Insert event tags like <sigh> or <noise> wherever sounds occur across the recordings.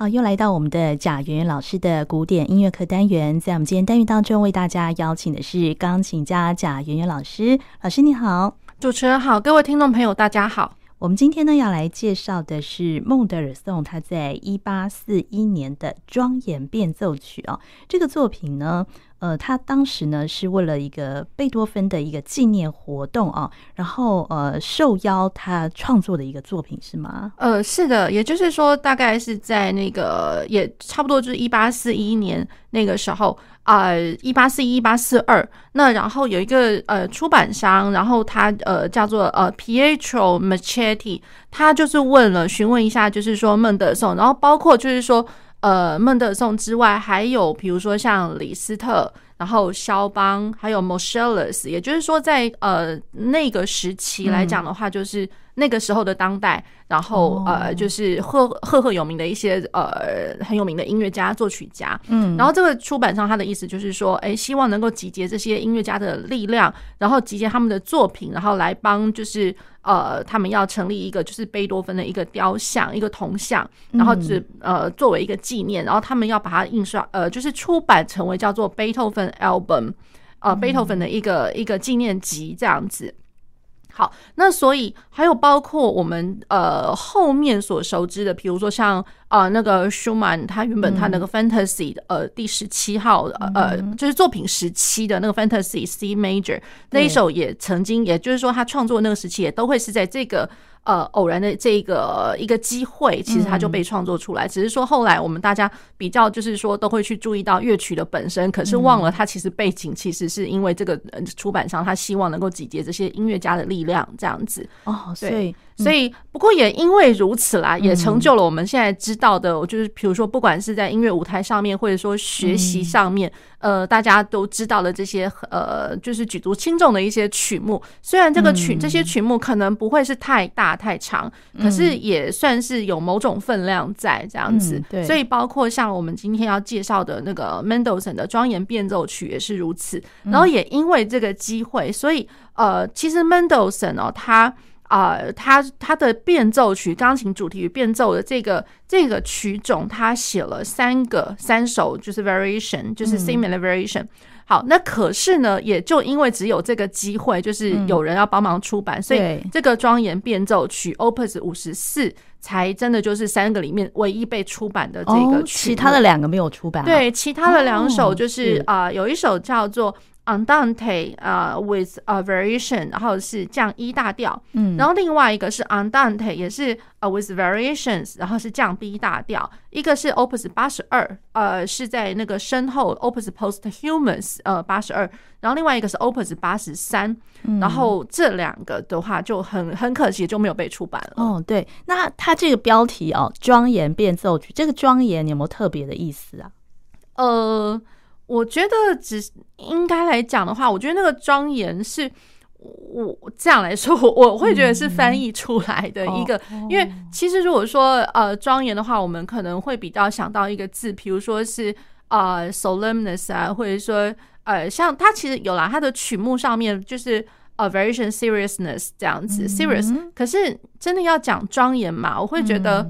好，又来到我们的贾圆圆老师的古典音乐课单元，在我们今天单元当中，为大家邀请的是钢琴家贾圆圆老师。老师你好，主持人好，各位听众朋友大家好。我们今天呢要来介绍的是孟德尔颂，他在一八四一年的庄严变奏曲哦，这个作品呢。呃，他当时呢是为了一个贝多芬的一个纪念活动啊，然后呃受邀他创作的一个作品是吗？呃，是的，也就是说大概是在那个也差不多就是一八四一年那个时候啊，一八四一一八四二，那然后有一个呃出版商，然后他呃叫做呃 Pietro Machetti，他就是问了询问一下，就是说孟德尔颂，然后包括就是说。呃，孟德尔颂之外，还有比如说像李斯特，然后肖邦，还有 Moscheles，也就是说在呃那个时期来讲的话，就是。那个时候的当代，然后呃，就是赫赫赫有名的一些呃很有名的音乐家、作曲家，嗯，然后这个出版商他的意思就是说，哎，希望能够集结这些音乐家的力量，然后集结他们的作品，然后来帮就是呃他们要成立一个就是贝多芬的一个雕像、一个铜像，然后就是呃作为一个纪念，然后他们要把它印刷呃就是出版成为叫做贝多芬 album，呃贝多芬的一个一个纪念集这样子。好，那所以还有包括我们呃后面所熟知的，比如说像啊、呃、那个舒曼，他原本他那个 Fantasy 的呃第十七号呃就是作品十七的那个 Fantasy C Major 那一首也曾经，也就是说他创作那个时期也都会是在这个。呃，偶然的这个一个机会，其实它就被创作出来。只是说后来我们大家比较，就是说都会去注意到乐曲的本身，可是忘了它其实背景其实是因为这个出版商他希望能够集结这些音乐家的力量，这样子。哦，所以。所以，不过也因为如此啦，也成就了我们现在知道的，就是比如说，不管是在音乐舞台上面，或者说学习上面，呃，大家都知道的这些，呃，就是举足轻重的一些曲目。虽然这个曲这些曲目可能不会是太大太长，可是也算是有某种分量在这样子。对，所以包括像我们今天要介绍的那个 Mendelssohn 的庄严变奏曲也是如此。然后也因为这个机会，所以呃，其实 Mendelssohn 哦，他。啊、呃，他他的变奏曲，钢琴主题与变奏的这个这个曲种，他写了三个三首，就是 variation，就是 similar variation。好，那可是呢，也就因为只有这个机会，就是有人要帮忙出版，所以这个庄严变奏曲 Opus 五十四才真的就是三个里面唯一被出版的这个曲，其他的两个没有出版。对，其他的两首就是啊，有一首叫做。Andante 啊，with a variation，然后是降 E 大调，嗯，然后另外一个是 Andante，也是呃 with variations，然后是降 B 大调，一个是 Opus 八十二，呃，是在那个身后 Opus Posthumous，呃，八十二，然后另外一个是 Opus 八十三，然后这两个的话就很很可惜就没有被出版了。哦，对，那它这个标题哦，庄严变奏曲，这个庄严有没有特别的意思啊？呃。我觉得只应该来讲的话，我觉得那个庄严是我这样来说，我我会觉得是翻译出来的一个，因为其实如果说呃庄严的话，我们可能会比较想到一个字，比如说是呃 solemnness 啊，或者说呃像它其实有啦，它的曲目上面就是呃 variation seriousness 这样子 serious，可是真的要讲庄严嘛，我会觉得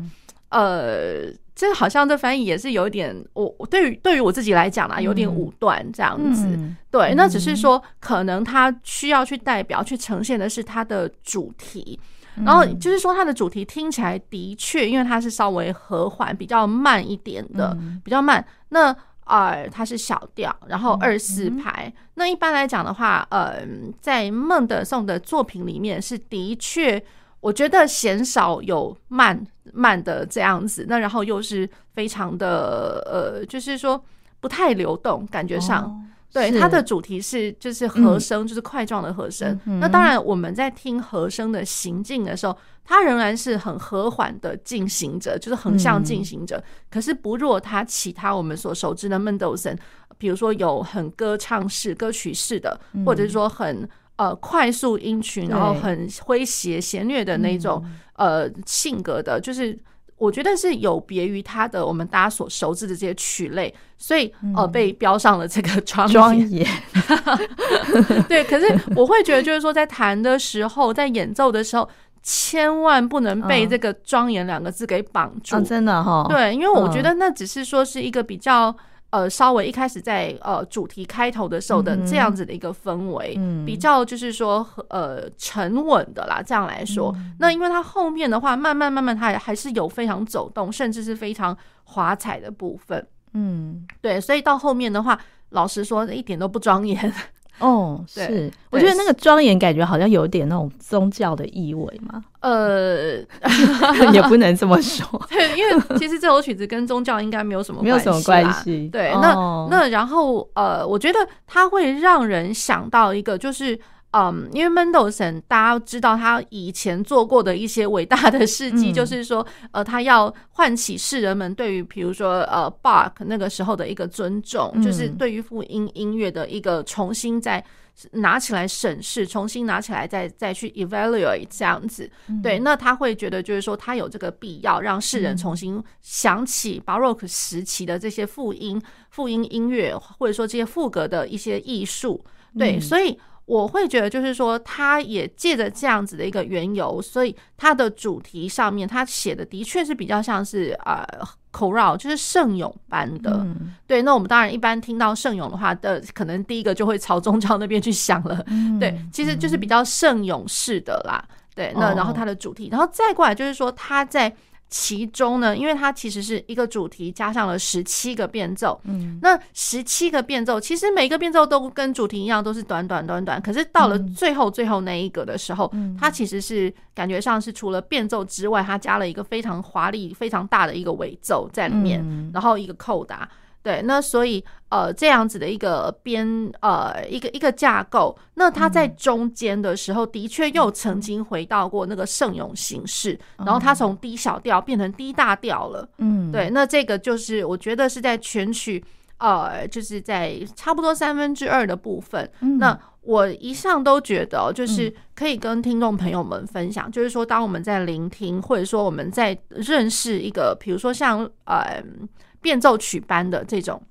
呃。这好像这翻译也是有点，我对于对于我自己来讲啦，有点武断这样子。对，那只是说可能他需要去代表、去呈现的是他的主题，然后就是说它的主题听起来的确，因为它是稍微和缓、比较慢一点的，比较慢。那呃，它是小调，然后二四拍。那一般来讲的话，呃，在孟德尔颂的作品里面是的确。我觉得鲜少有慢慢的这样子，那然后又是非常的呃，就是说不太流动，感觉上，哦、对它的主题是就是和声，嗯、就是块状的和声。嗯、那当然我们在听和声的行进的时候，它仍然是很和缓的进行着，就是横向进行着。嗯、可是不若它其他我们所熟知的 Mendelssohn，，比如说有很歌唱式、歌曲式的，或者是说很。呃，快速音群，然后很诙谐、谐谑的那种呃性格的，就是我觉得是有别于他的我们大家所熟知的这些曲类，所以呃被标上了这个 <laughs> 庄庄严。对，可是我会觉得就是说，在弹的时候，在演奏的时候，千万不能被这个庄严两个字给绑住，真的哈、哦。对，因为我觉得那只是说是一个比较。呃，稍微一开始在呃主题开头的时候的这样子的一个氛围，嗯、比较就是说呃沉稳的啦。这样来说，嗯、那因为它后面的话，慢慢慢慢，它还是有非常走动，甚至是非常华彩的部分。嗯，对，所以到后面的话，老实说，一点都不庄严。哦，是，我觉得那个庄严感觉好像有点那种宗教的意味嘛。呃，<laughs> 也不能这么说，<laughs> 对，因为其实这首曲子跟宗教应该没有什么没有什么关系。对，那那然后呃，我觉得它会让人想到一个就是。嗯，因为 Mendelssohn 大家都知道他以前做过的一些伟大的事迹，就是说，呃，他要唤起世人们对于，比如说，呃，Bach 那个时候的一个尊重，就是对于复音音乐的一个重新再拿起来审视，重新拿起来再再去 evaluate 这样子。对，那他会觉得，就是说，他有这个必要让世人重新想起 Baroque 时期的这些复音、复音音乐，或者说这些赋格的一些艺术。对，所以。我会觉得，就是说，他也借着这样子的一个缘由，所以他的主题上面，他写的的确是比较像是呃，chorale，就是圣咏般的。嗯、对，那我们当然一般听到圣咏的话的，可能第一个就会朝宗教那边去想了。嗯、对，其实就是比较圣咏式的啦。对，那然后他的主题，然后再过来就是说他在。其中呢，因为它其实是一个主题加上了十七个变奏，嗯，那十七个变奏其实每个变奏都跟主题一样，都是短短短短。可是到了最后最后那一个的时候，嗯，它其实是感觉上是除了变奏之外，它加了一个非常华丽、非常大的一个尾奏在里面，嗯，然后一个扣打。对，那所以呃，这样子的一个编呃一个一个架构，那它在中间的时候，的确又曾经回到过那个圣咏形式，然后它从低小调变成低大调了。嗯，对，那这个就是我觉得是在全曲呃，就是在差不多三分之二的部分。那我一向都觉得，就是可以跟听众朋友们分享，就是说，当我们在聆听，或者说我们在认识一个，比如说像呃。变奏曲般的这种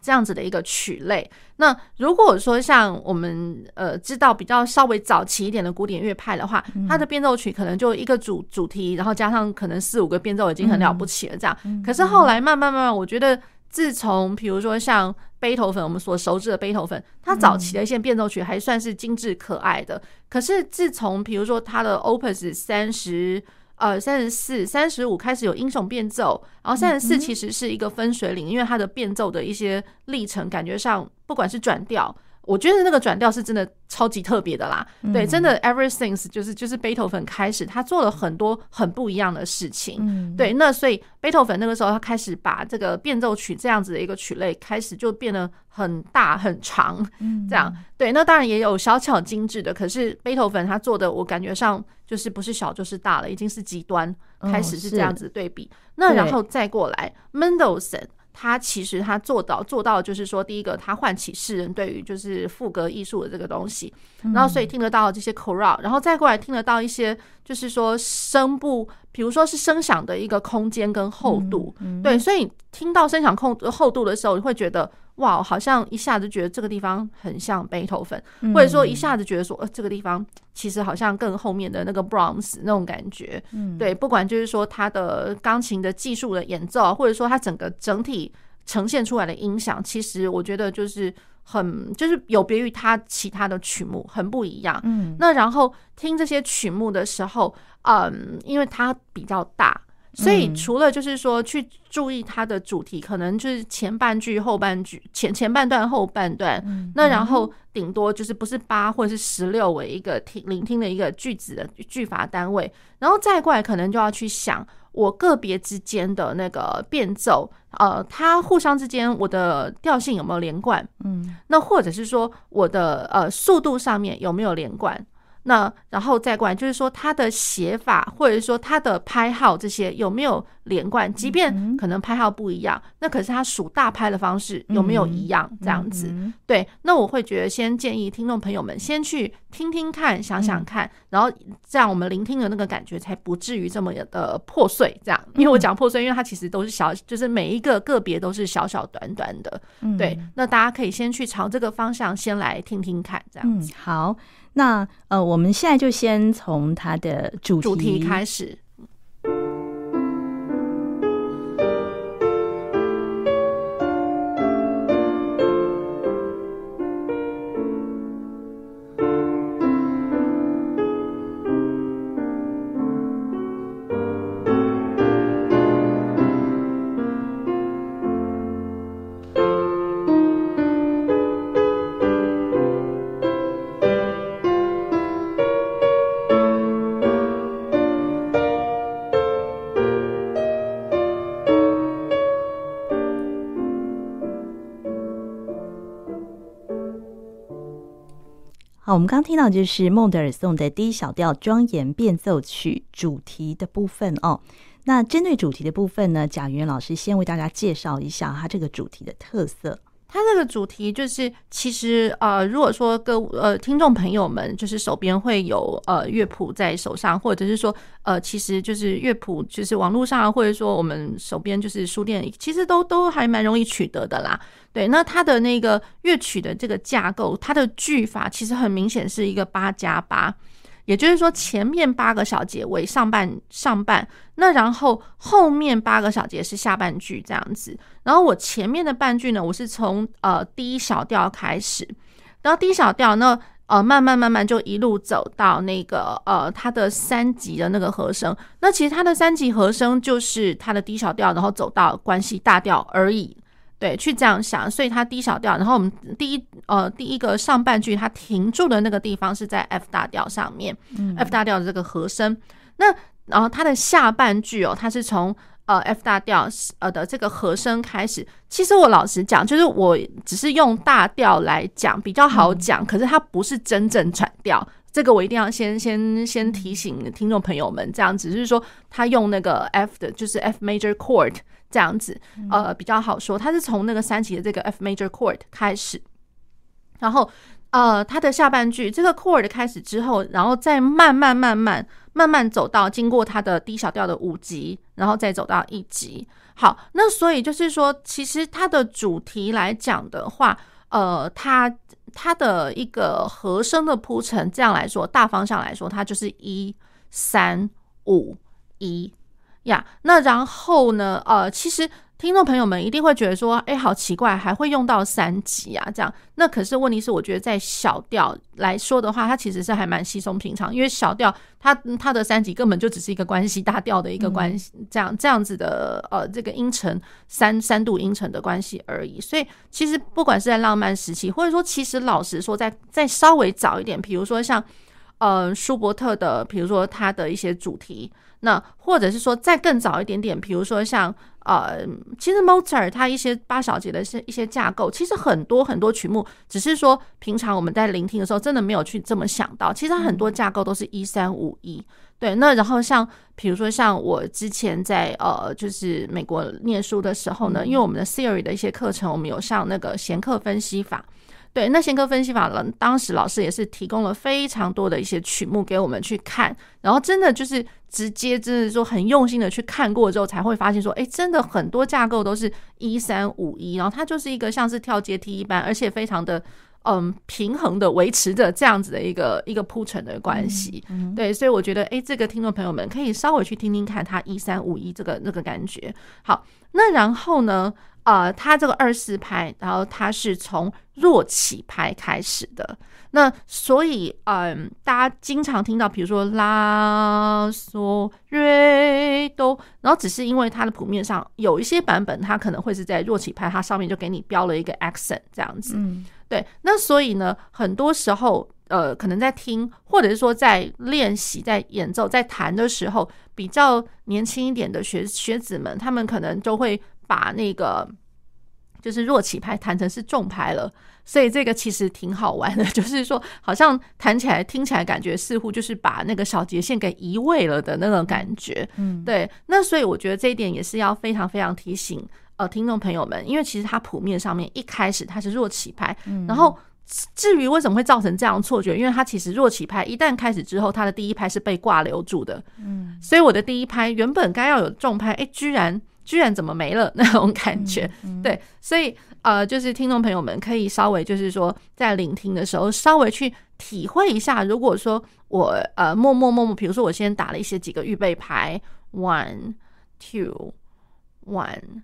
这样子的一个曲类，那如果说像我们呃知道比较稍微早期一点的古典乐派的话，它的变奏曲可能就一个主主题，然后加上可能四五个变奏已经很了不起了。这样，可是后来慢慢慢慢，我觉得自从比如说像贝头粉，我们所熟知的贝多芬，他早期的一些变奏曲还算是精致可爱的。可是自从比如说他的 Opus 三十。呃，三十四、三十五开始有英雄变奏，然后三十四其实是一个分水岭，因为它的变奏的一些历程，感觉上不管是转调。我觉得那个转调是真的超级特别的啦，嗯、对，真的 ever since 就是就是贝多芬开始，他做了很多很不一样的事情，嗯、对，那所以贝多芬那个时候他开始把这个变奏曲这样子的一个曲类开始就变得很大很长，这样，对，那当然也有小巧精致的，可是贝多芬他做的我感觉上就是不是小就是大了，已经是极端，开始是这样子对比，那然后再过来 Mendelssohn 他其实他做到做到，就是说，第一个，他唤起世人对于就是赋格艺术的这个东西，然后所以听得到这些 chorale，然后再过来听得到一些，就是说声部，比如说是声响的一个空间跟厚度，对，所以听到声响空厚度的时候，你会觉得。哇，好像一下子觉得这个地方很像贝多芬，或者说一下子觉得说，呃，这个地方其实好像更后面的那个 Brahms 那种感觉。嗯，对，不管就是说他的钢琴的技术的演奏，或者说他整个整体呈现出来的音响，其实我觉得就是很就是有别于他其他的曲目，很不一样。嗯，那然后听这些曲目的时候，嗯，因为它比较大。所以除了就是说去注意它的主题，可能就是前半句、后半句、前前半段、后半段，那然后顶多就是不是八或者是十六为一个听聆听的一个句子的句法单位，然后再过来可能就要去想我个别之间的那个变奏，呃，它互相之间我的调性有没有连贯？嗯，那或者是说我的呃速度上面有没有连贯？那然后再过来，就是说它的写法，或者说它的拍号这些有没有连贯？即便可能拍号不一样，那可是它数大拍的方式有没有一样？这样子，对。那我会觉得，先建议听众朋友们先去听听看，想想看，然后这样我们聆听的那个感觉才不至于这么的破碎。这样，因为我讲破碎，因为它其实都是小，就是每一个个别都是小小短短的。对，那大家可以先去朝这个方向先来听听看，这样子。好。那呃，我们现在就先从它的主题，主题开始。好，我们刚听到就是孟德尔颂的第一小调庄严变奏曲主题的部分哦。那针对主题的部分呢，贾云老师先为大家介绍一下它这个主题的特色。它这个主题就是，其实呃，如果说各呃听众朋友们就是手边会有呃乐谱在手上，或者是说呃，其实就是乐谱就是网络上，或者说我们手边就是书店，其实都都还蛮容易取得的啦。对，那它的那个乐曲的这个架构，它的句法其实很明显是一个八加八。也就是说，前面八个小节为上半上半，那然后后面八个小节是下半句这样子。然后我前面的半句呢，我是从呃 D 小调开始，然后 D 小调呢，呃慢慢慢慢就一路走到那个呃它的三级的那个和声。那其实它的三级和声就是它的低小调，然后走到关系大调而已。对，去这样想，所以它 D 小调，然后我们第一呃第一个上半句它停住的那个地方是在 F 大调上面，嗯，F 大调的这个和声。那然后它的下半句哦，它是从呃 F 大调呃的这个和声开始。其实我老实讲，就是我只是用大调来讲比较好讲，可是它不是真正转调。这个我一定要先先先提醒听众朋友们，这样只是说他用那个 F 的，就是 F major chord。这样子，呃，比较好说。他是从那个三级的这个 F major chord 开始，然后，呃，他的下半句这个 chord 开始之后，然后再慢慢慢慢慢慢走到经过他的低小调的五级，然后再走到一级。好，那所以就是说，其实它的主题来讲的话，呃，它它的一个和声的铺陈，这样来说，大方向来说，它就是一三五一。呀那然后呢？呃，其实听众朋友们一定会觉得说，哎，好奇怪，还会用到三级啊？这样，那可是问题是，我觉得在小调来说的话，它其实是还蛮稀松平常，因为小调它它的三级根本就只是一个关系大调的一个关系，这样这样子的呃这个音程三三度音程的关系而已。所以其实不管是在浪漫时期，或者说其实老实说，在再稍微早一点，比如说像呃舒伯特的，比如说他的一些主题。那或者是说再更早一点点，比如说像呃，其实 Mozart 他一些八小节的一些一些架构，其实很多很多曲目，只是说平常我们在聆听的时候，真的没有去这么想到，其实很多架构都是一三五一。对，那然后像比如说像我之前在呃，就是美国念书的时候呢，因为我们的 theory 的一些课程，我们有上那个弦课分析法。对，那先科分析法呢，当时老师也是提供了非常多的一些曲目给我们去看，然后真的就是直接，真的说很用心的去看过之后，才会发现说，哎，真的很多架构都是一三五一，然后它就是一个像是跳阶梯一般，而且非常的嗯平衡的维持着这样子的一个一个铺陈的关系。嗯嗯、对，所以我觉得，哎，这个听众朋友们可以稍微去听听看，它一三五一这个那个感觉。好，那然后呢？呃，它这个二四拍，然后它是从弱起拍开始的。那所以，嗯、呃，大家经常听到，比如说拉嗦瑞哆，然后只是因为它的谱面上有一些版本，它可能会是在弱起拍，它上面就给你标了一个 accent 这样子。嗯，对。那所以呢，很多时候，呃，可能在听，或者是说在练习、在演奏、在弹的时候，比较年轻一点的学学子们，他们可能都会。把那个就是弱起拍弹成是重拍了，所以这个其实挺好玩的，<laughs> 就是说好像弹起来听起来感觉似乎就是把那个小节线给移位了的那种感觉，嗯，对。那所以我觉得这一点也是要非常非常提醒呃听众朋友们，因为其实它谱面上面一开始它是弱起拍，然后至于为什么会造成这样错觉，因为它其实弱起拍一旦开始之后，它的第一拍是被挂留住的，嗯，所以我的第一拍原本该要有重拍，哎，居然。居然怎么没了那种感觉。嗯嗯、对，所以呃，就是听众朋友们可以稍微就是说在聆听的时候，稍微去体会一下。如果说我呃默默默默，比如说我先打了一些几个预备牌，one two one，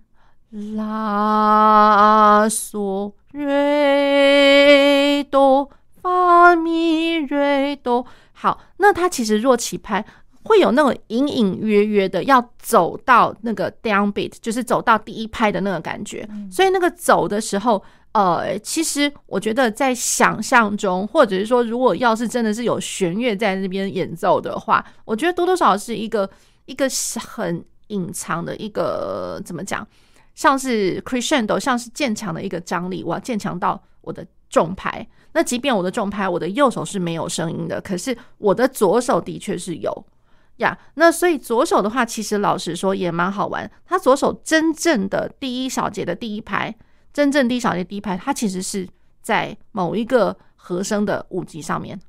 拉索瑞哆发咪瑞哆。好，那它其实若起拍。会有那种隐隐约约的要走到那个 downbeat，就是走到第一拍的那个感觉。所以那个走的时候，呃，其实我觉得在想象中，或者是说，如果要是真的是有弦乐在那边演奏的话，我觉得多多少少是一个一个很隐藏的一个怎么讲，像是 crescendo，像是渐强的一个张力，我要渐强到我的重拍。那即便我的重拍，我的右手是没有声音的，可是我的左手的确是有。呀那所以左手的话，其实老实说也蛮好玩。他左手真正的第一小节的第一拍，真正第一小节第一拍，它其实是在某一个和声的五级上面。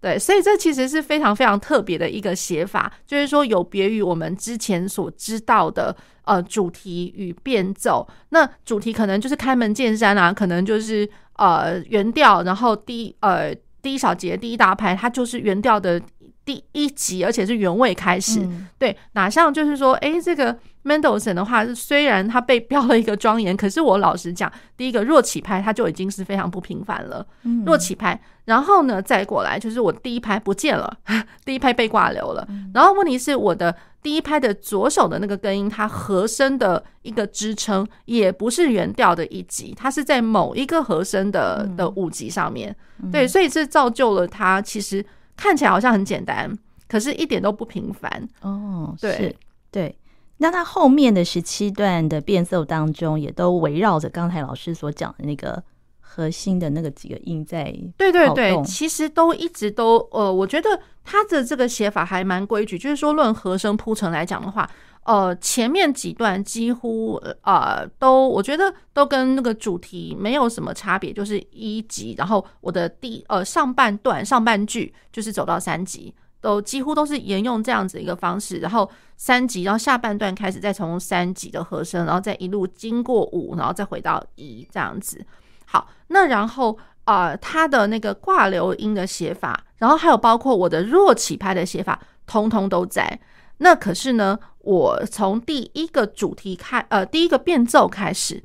对，所以这其实是非常非常特别的一个写法，就是说有别于我们之前所知道的呃主题与变奏。那主题可能就是开门见山啊，可能就是呃原调，然后第呃第一小节第一大拍，它就是原调的。第一集，而且是原位开始，嗯、对，哪像就是说，哎、欸，这个 Mendelssohn 的话，虽然他被标了一个庄严，可是我老实讲，第一个弱起拍，它就已经是非常不平凡了。嗯、弱起拍，然后呢，再过来就是我第一拍不见了，<laughs> 第一拍被挂流了。嗯、然后问题是我的第一拍的左手的那个根音，它和声的一个支撑，也不是原调的一级，它是在某一个和声的的五级上面。嗯、对，所以这造就了它其实。看起来好像很简单，可是一点都不平凡哦。对对，那他后面的十七段的变奏当中，也都围绕着刚才老师所讲的那个核心的那个几个音在。对对对，其实都一直都呃，我觉得他的这个写法还蛮规矩，就是说论和声铺陈来讲的话。呃，前面几段几乎呃都，我觉得都跟那个主题没有什么差别，就是一级，然后我的第呃上半段上半句就是走到三级，都几乎都是沿用这样子一个方式，然后三级，然后下半段开始再从三级的和声，然后再一路经过五，然后再回到一这样子。好，那然后呃，它的那个挂留音的写法，然后还有包括我的弱起拍的写法，通通都在。那可是呢，我从第一个主题开，呃，第一个变奏开始，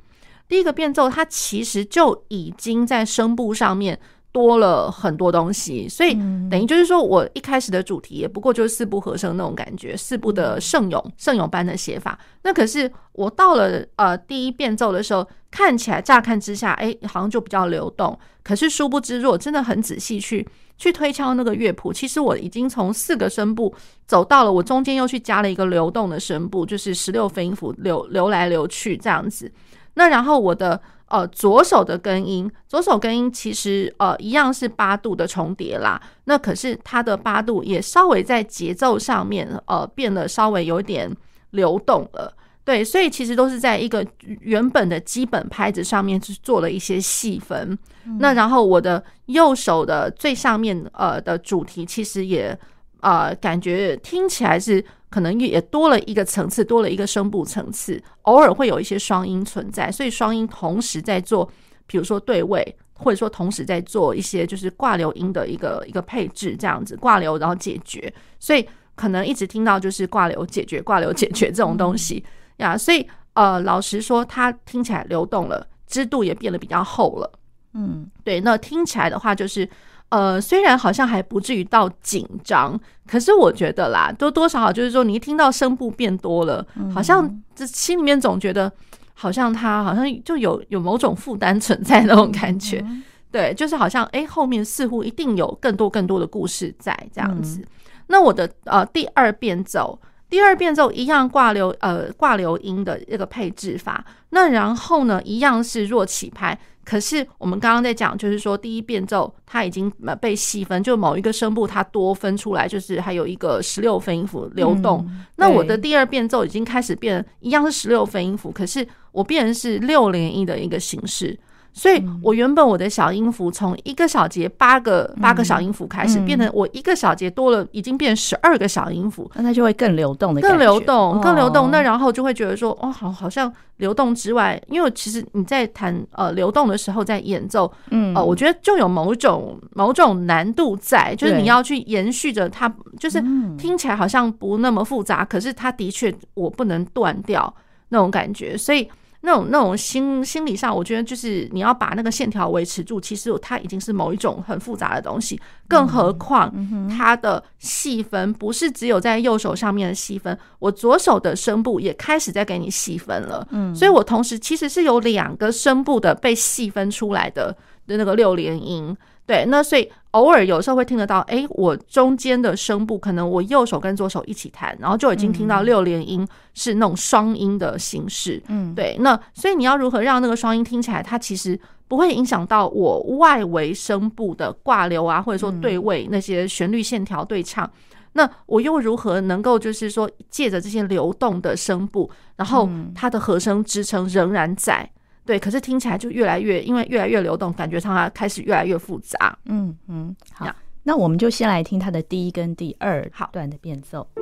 第一个变奏它其实就已经在声部上面多了很多东西，所以等于就是说我一开始的主题也不过就是四部和声那种感觉，四部的圣咏，圣咏般的写法。那可是我到了呃第一变奏的时候，看起来乍看之下，哎，好像就比较流动。可是殊不知，如果真的很仔细去去推敲那个乐谱，其实我已经从四个声部走到了，我中间又去加了一个流动的声部，就是十六分音符流流来流去这样子。那然后我的呃左手的根音，左手根音其实呃一样是八度的重叠啦。那可是它的八度也稍微在节奏上面呃变得稍微有点流动了。对，所以其实都是在一个原本的基本拍子上面去做了一些细分。嗯、那然后我的右手的最上面呃的主题，其实也呃感觉听起来是可能也多了一个层次，多了一个声部层次，偶尔会有一些双音存在，所以双音同时在做，比如说对位，或者说同时在做一些就是挂流音的一个一个配置，这样子挂流然后解决，所以可能一直听到就是挂流解决挂流解决这种东西。嗯 <laughs> 呀，所以呃，老实说，它听起来流动了，织度也变得比较厚了。嗯，对。那听起来的话，就是呃，虽然好像还不至于到紧张，可是我觉得啦，多多少少就是说，你一听到声部变多了，好像这心里面总觉得好像它好像就有有某种负担存在那种感觉。对，就是好像哎，后面似乎一定有更多更多的故事在这样子。那我的呃第二变奏。第二变奏一样挂留呃挂留音的一个配置法，那然后呢，一样是弱起拍，可是我们刚刚在讲，就是说第一变奏它已经被细分，就某一个声部它多分出来，就是还有一个十六分音符流动。嗯、那我的第二变奏已经开始变，一样是十六分音符，可是我变成是六连音的一个形式。所以我原本我的小音符从一个小节八个八个小音符开始，变成我一个小节多了，已经变十二个小音符，那它就会更流动的，更流动，更流动。那然后就会觉得说，哦，好，好像流动之外，因为其实你在弹呃流动的时候，在演奏，嗯，呃，我觉得就有某种某种难度在，就是你要去延续着它，就是听起来好像不那么复杂，可是它的确我不能断掉那种感觉，所以。那种那种心心理上，我觉得就是你要把那个线条维持住，其实它已经是某一种很复杂的东西。更何况它的细分不是只有在右手上面的细分，我左手的声部也开始在给你细分了。嗯，所以我同时其实是有两个声部的被细分出来的的那个六连音。对，那所以偶尔有时候会听得到，哎，我中间的声部可能我右手跟左手一起弹，然后就已经听到六连音是那种双音的形式。嗯，对，那所以你要如何让那个双音听起来，它其实不会影响到我外围声部的挂流啊，或者说对位那些旋律线条对唱。那我又如何能够就是说借着这些流动的声部，然后它的和声支撑仍然在。对，可是听起来就越来越，因为越来越流动，感觉上它开始越来越复杂。嗯嗯，好，那我们就先来听它的第一跟第二段的变奏。那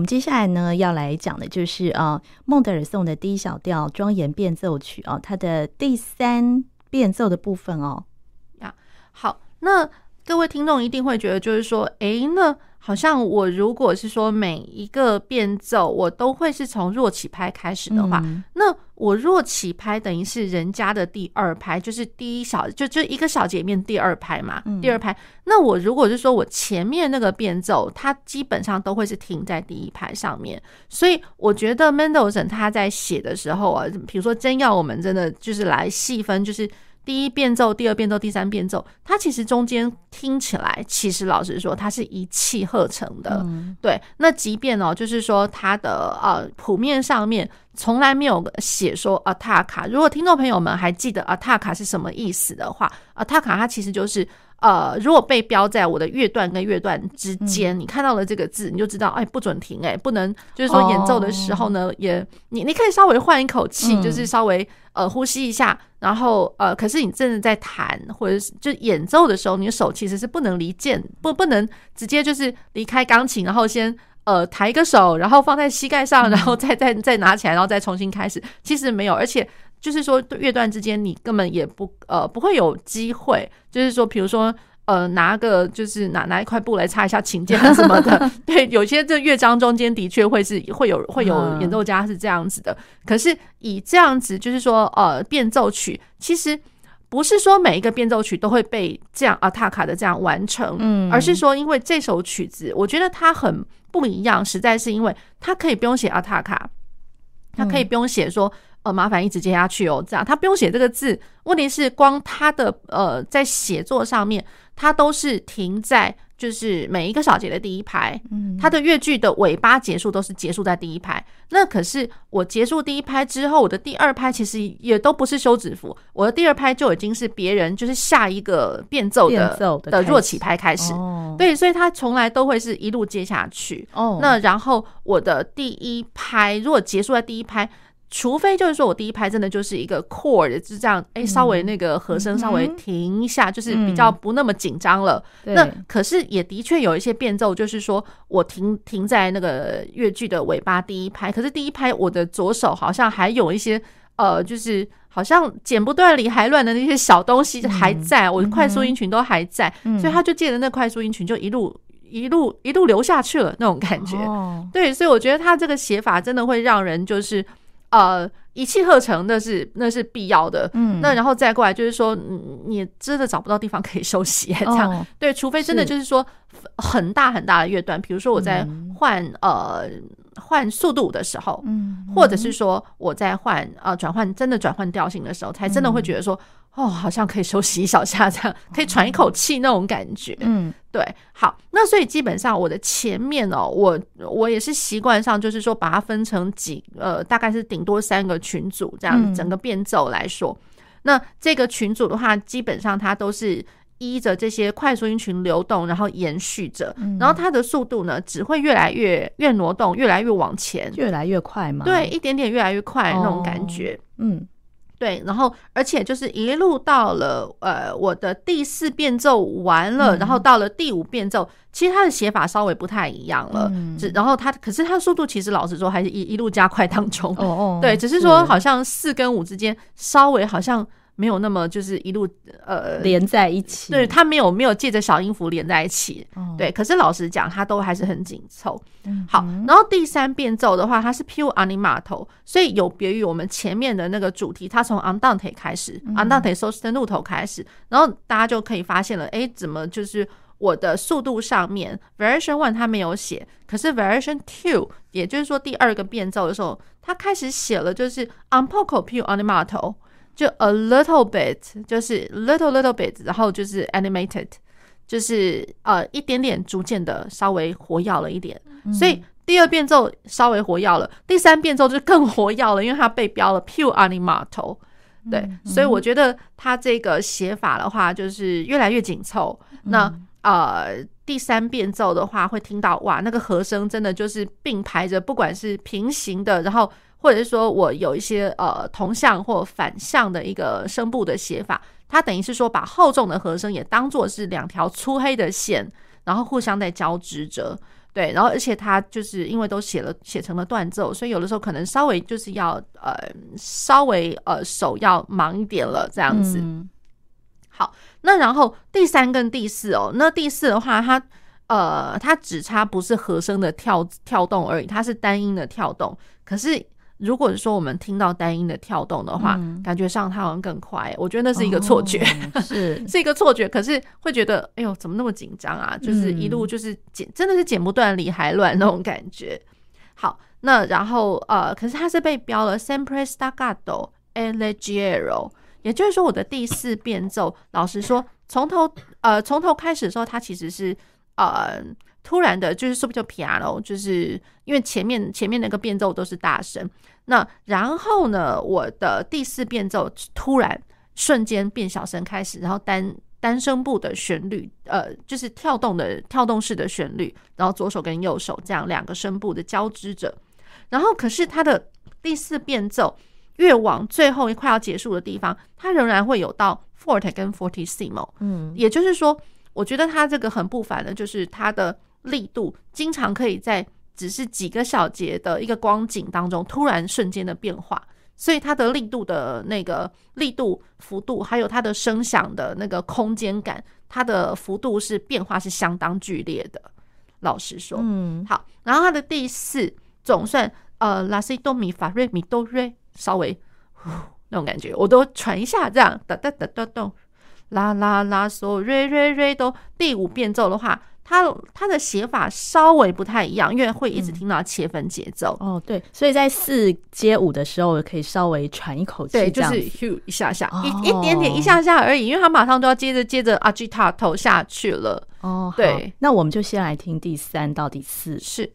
们接下来呢，要来讲的就是呃，孟德尔颂的 D 小调庄严变奏曲哦，它的第三变奏的部分哦。呀，好，那各位听众一定会觉得，就是说，哎，那。好像我如果是说每一个变奏我都会是从弱起拍开始的话，嗯、那我若起拍等于是人家的第二拍，就是第一小就就一个小节里面第二拍嘛，嗯、第二拍。那我如果是说我前面那个变奏，它基本上都会是停在第一拍上面，所以我觉得 Mendelssohn 他在写的时候啊，比如说真要我们真的就是来细分，就是。第一变奏、第二变奏、第三变奏，它其实中间听起来，其实老实说，它是一气呵成的。嗯、对，那即便哦，就是说它的呃谱面上面从来没有写说 attacca。如果听众朋友们还记得 attacca 是什么意思的话，attacca 它其实就是。呃，如果被标在我的乐段跟乐段之间，嗯、你看到了这个字，你就知道，哎，不准停，哎，不能，就是说演奏的时候呢，哦、也你你可以稍微换一口气，嗯、就是稍微呃呼吸一下，然后呃，可是你真的在弹或者是就演奏的时候，你的手其实是不能离键，不不能直接就是离开钢琴，然后先呃抬一个手，然后放在膝盖上，然后再 <laughs> 再再拿起来，然后再重新开始，其实没有，而且。就是说，乐段之间你根本也不呃不会有机会，就是说，比如说呃拿个就是拿拿一块布来擦一下琴键什么的，<laughs> 对，有些这乐章中间的确会是会有会有演奏家是这样子的。可是以这样子就是说呃变奏曲，其实不是说每一个变奏曲都会被这样阿塔卡的这样完成，嗯，而是说因为这首曲子我觉得它很不一样，实在是因为它可以不用写阿塔卡，它可以不用写说。呃，麻烦一直接下去哦，这样他不用写这个字。问题是，光他的呃，在写作上面，他都是停在就是每一个小节的第一拍。嗯，他的乐句的尾巴结束都是结束在第一拍。那可是我结束第一拍之后，我的第二拍其实也都不是休止符，我的第二拍就已经是别人就是下一个变奏的的弱起拍开始。对，所以他从来都会是一路接下去。哦，那然后我的第一拍如果结束在第一拍。除非就是说我第一拍真的就是一个 chord，就这样，哎，稍微那个和声稍微停一下，就是比较不那么紧张了。那可是也的确有一些变奏，就是说我停停在那个乐句的尾巴第一拍，可是第一拍我的左手好像还有一些呃，就是好像剪不断理还乱的那些小东西还在，我的快速音群都还在，所以他就借着那快速音群就一路。一路一路流下去了那种感觉。哦、对，所以我觉得他这个写法真的会让人就是呃一气呵成，那是那是必要的。嗯，那然后再过来就是说，你真的找不到地方可以休息，这样、哦、对，除非真的就是说很大很大的乐段，比如说我在换、嗯、呃。换速度的时候，嗯，或者是说我在换呃转换真的转换调性的时候，才真的会觉得说，哦，好像可以休息一小下，这样可以喘一口气那种感觉，嗯，对。好，那所以基本上我的前面哦，我我也是习惯上就是说把它分成几呃，大概是顶多三个群组这样，整个变奏来说，那这个群组的话，基本上它都是。依着这些快速音群流动，然后延续着，然后它的速度呢，只会越来越越挪动，越来越往前，越来越快嘛？对，一点点越来越快那种感觉。嗯，对。然后，而且就是一路到了呃，我的第四变奏完了，然后到了第五变奏，其实它的写法稍微不太一样了。只然后它，可是它的速度其实老实说还是一一路加快当中。哦哦，对，只是说好像四跟五之间稍微好像。没有那么就是一路呃连在一起，对，它没有没有借着小音符连在一起，哦、对。可是老实讲，它都还是很紧凑。嗯、好，然后第三变奏的话，它是 pure animato，所以有别于我们前面的那个主题，它从 andante 开始、嗯、andante sostenuto 开始，然后大家就可以发现了，哎，怎么就是我的速度上面 variation one 它没有写，可是 variation two，也就是说第二个变奏的时候，它开始写了，就是 un poco pure animato。就 a little bit，就是 little little bit，然后就是 animated，就是呃一点点逐渐的稍微活跃了一点，嗯、所以第二变奏稍微活跃了，第三变奏就更活跃了，因为它被标了 pure animato，对，嗯、所以我觉得它这个写法的话就是越来越紧凑。嗯、那呃第三变奏的话会听到哇，那个和声真的就是并排着，不管是平行的，然后。或者是说我有一些呃同向或反向的一个声部的写法，它等于是说把厚重的和声也当做是两条粗黑的线，然后互相在交织着，对，然后而且它就是因为都写了写成了断奏，所以有的时候可能稍微就是要呃稍微呃手要忙一点了这样子。嗯、好，那然后第三跟第四哦，那第四的话它呃它只差不是和声的跳跳动而已，它是单音的跳动，可是。如果说我们听到单音的跳动的话，嗯、感觉上它好像更快，我觉得那是一个错觉，哦、<laughs> 是是一个错觉。可是会觉得，哎呦，怎么那么紧张啊？就是一路就是剪，真的是剪不断理还乱那种感觉。好，那然后呃，可是它是被标了 sempre staccato e leggero，也就是说我的第四变奏，老实说，从头呃从头开始的时候，它其实是呃。突然的，就是 subito piano，就是因为前面前面那个变奏都是大声，那然后呢，我的第四变奏突然瞬间变小声开始，然后单单声部的旋律，呃，就是跳动的跳动式的旋律，然后左手跟右手这样两个声部的交织着，然后可是它的第四变奏越往最后一快要结束的地方，它仍然会有到 forte 跟 fortissimo，嗯，也就是说，我觉得它这个很不凡的，就是它的。力度经常可以在只是几个小节的一个光景当中突然瞬间的变化，所以它的力度的那个力度幅度，还有它的声响的那个空间感，它的幅度是变化是相当剧烈的。老实说，嗯，好，然后它的第四总算呃拉西哆咪发瑞咪哆瑞，稍微呼那种感觉，我都传一下，这样哒哒哒哒哒，啦啦啦嗦瑞瑞瑞哆，第五变奏的话。它它的写法稍微不太一样，因为会一直听到切分节奏。嗯、哦，对，所以在四接五的时候可以稍微喘一口气，对，就是咻一下下，哦、一一点点一下下而已，因为它马上就要接着接着阿吉塔投下去了。哦，对，那我们就先来听第三到第四，是。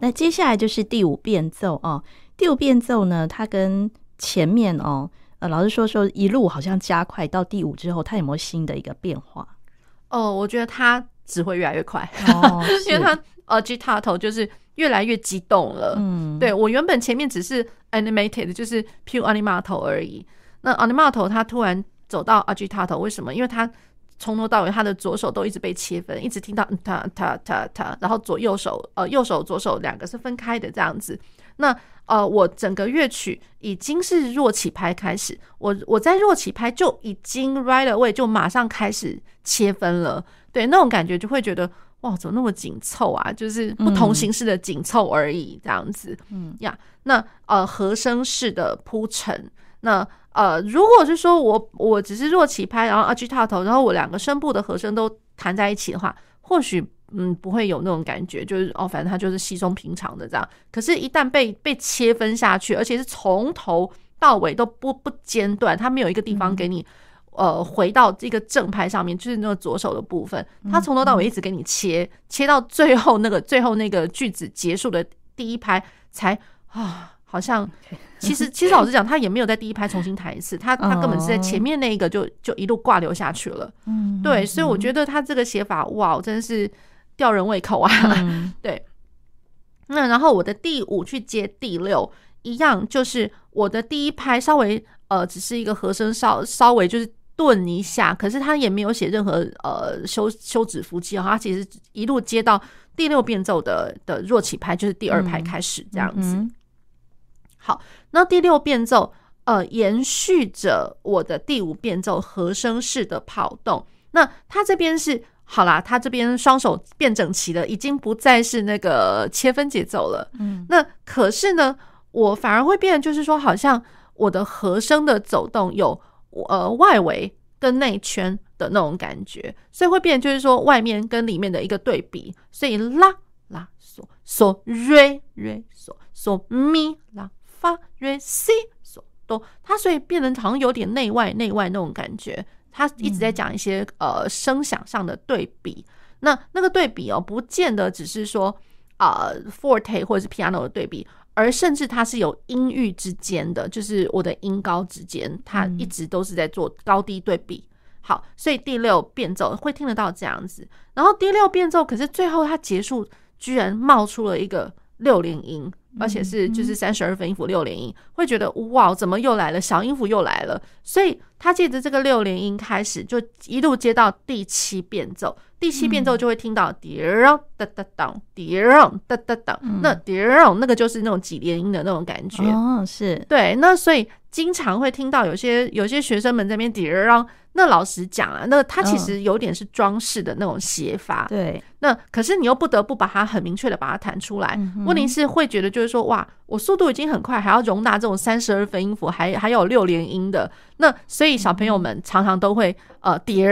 那接下来就是第五变奏哦。第五变奏呢，它跟前面哦，呃，老师说说一路好像加快到第五之后，它有没有新的一个变化？哦，我觉得它只会越来越快，<laughs> 哦、因为它呃，agitato 就是越来越激动了。嗯，对，我原本前面只是 animated，就是 pure animato 而已。那 animato 它突然走到 agitato，为什么？因为它从头到尾，他的左手都一直被切分，一直听到他他他他，然后左右手呃右手左手两个是分开的这样子。那呃，我整个乐曲已经是弱起拍开始，我我在弱起拍就已经 right away 就马上开始切分了，对，那种感觉就会觉得哇，怎么那么紧凑啊？就是不同形式的紧凑而已，这样子，嗯呀，那呃和声式的铺陈，那。呃，如果是说我我只是弱起拍，然后 agitato，然后我两个声部的和声都弹在一起的话，或许嗯不会有那种感觉，就是哦，反正它就是稀松平常的这样。可是，一旦被被切分下去，而且是从头到尾都不不间断，它没有一个地方给你呃回到这个正拍上面，就是那个左手的部分，它从头到尾一直给你切切到最后那个最后那个句子结束的第一拍才啊。好像，其实其实老实讲，他也没有在第一拍重新弹一次，他他根本是在前面那一个就就一路挂流下去了。嗯，对，所以我觉得他这个写法，哇，真是吊人胃口啊。<laughs> 对，那然后我的第五去接第六，一样就是我的第一拍稍微呃，只是一个和声稍稍微就是顿一下，可是他也没有写任何呃休休止符记，他其实一路接到第六变奏的的弱起拍，就是第二拍开始这样子。好，那第六变奏，呃，延续着我的第五变奏和声式的跑动。那他这边是好啦，他这边双手变整齐了，已经不再是那个切分节奏了。嗯，那可是呢，我反而会变，就是说，好像我的和声的走动有呃外围跟内圈的那种感觉，所以会变，就是说外面跟里面的一个对比。所以拉拉嗦嗦瑞瑞嗦嗦咪拉。发、瑞、西、索、哆，它所以变得好像有点内外内外那种感觉。他一直在讲一些呃声响上的对比。那那个对比哦，不见得只是说啊、呃、forte 或者是 piano 的对比，而甚至它是有音域之间的，就是我的音高之间，它一直都是在做高低对比。好，所以第六变奏会听得到这样子。然后第六变奏，可是最后它结束，居然冒出了一个六连音。而且是就是三十二分音符六连音，会觉得哇，怎么又来了？小音符又来了。所以他借着这个六连音开始，就一路接到第七变奏。第七变奏就会听到滴啷哒哒当，滴啷哒哒当。那滴啷那个就是那种几连音的那种感觉。哦，是对。那所以经常会听到有些有些学生们在那边滴啷。那老实讲啊，那它其实有点是装饰的那种写法。对。那可是你又不得不把它很明确的把它弹出来。问题是会觉得就是说，哇，我速度已经很快，还要容纳这种三十二分音符，还还有六连音的。那所以小朋友们常常都会呃叠，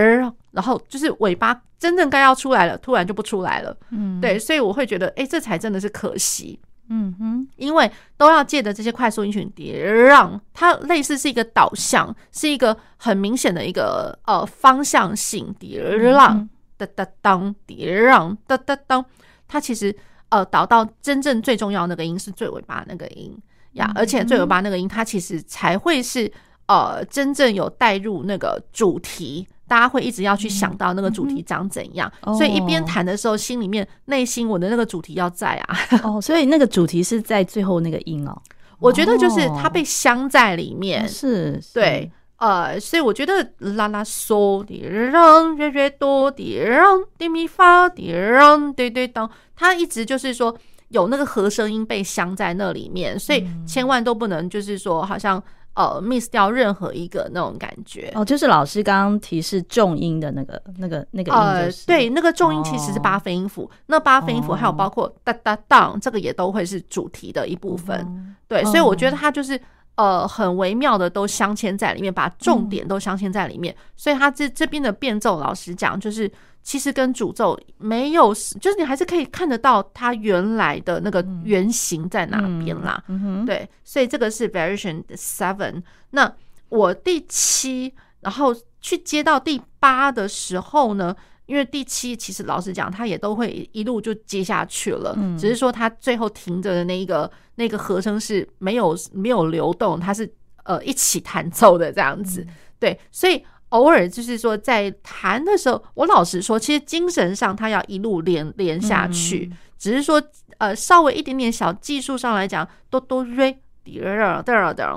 然后就是尾巴真正该要出来了，突然就不出来了。嗯。对，所以我会觉得，哎，这才真的是可惜。嗯哼，因为都要借着这些快速音群叠，让它类似是一个导向，是一个很明显的一个呃方向性叠，让哒哒当叠，让哒哒当，它其实呃导到真正最重要的那个音是最尾巴那个音呀，而且最尾巴那个音它其实才会是呃真正有带入那个主题。大家会一直要去想到那个主题长怎样，嗯、所以一边弹的时候，心里面内心我的那个主题要在啊。哦，所以那个主题是在最后那个音哦。我觉得就是它被镶在里面，是，对，呃，所以我觉得啦啦嗦滴让瑞瑞哆滴让滴咪发滴让对对当，它一直就是说有那个和声音被镶在那里面，所以千万都不能就是说好像。呃，miss 掉任何一个那种感觉哦，就是老师刚刚提示重音的那个、那个、那个音、就是，呃，对，那个重音其实是八分音符，哦、那八分音符还有包括哒哒当，这个也都会是主题的一部分，嗯、对，所以我觉得它就是。呃，很微妙的都镶嵌在里面，把重点都镶嵌在里面，嗯、所以它这这边的变奏，老实讲，就是其实跟主奏没有，就是你还是可以看得到它原来的那个原型在哪边啦。嗯嗯、对，所以这个是 Variation Seven。那我第七，然后去接到第八的时候呢，因为第七其实老实讲，它也都会一路就接下去了，嗯、只是说它最后停着的那一个那个和声是没有没有流动，它是呃一起弹奏的这样子。嗯、对，所以偶尔就是说在弹的时候，我老实说，其实精神上他要一路连连下去，嗯、只是说呃稍微一点点小技术上来讲，哆哆瑞。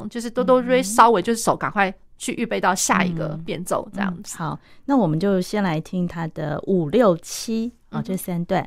就是哆哆瑞，稍微就是手赶快去预备到下一个变奏这样子。好，那我们就先来听他的五六七啊这三段。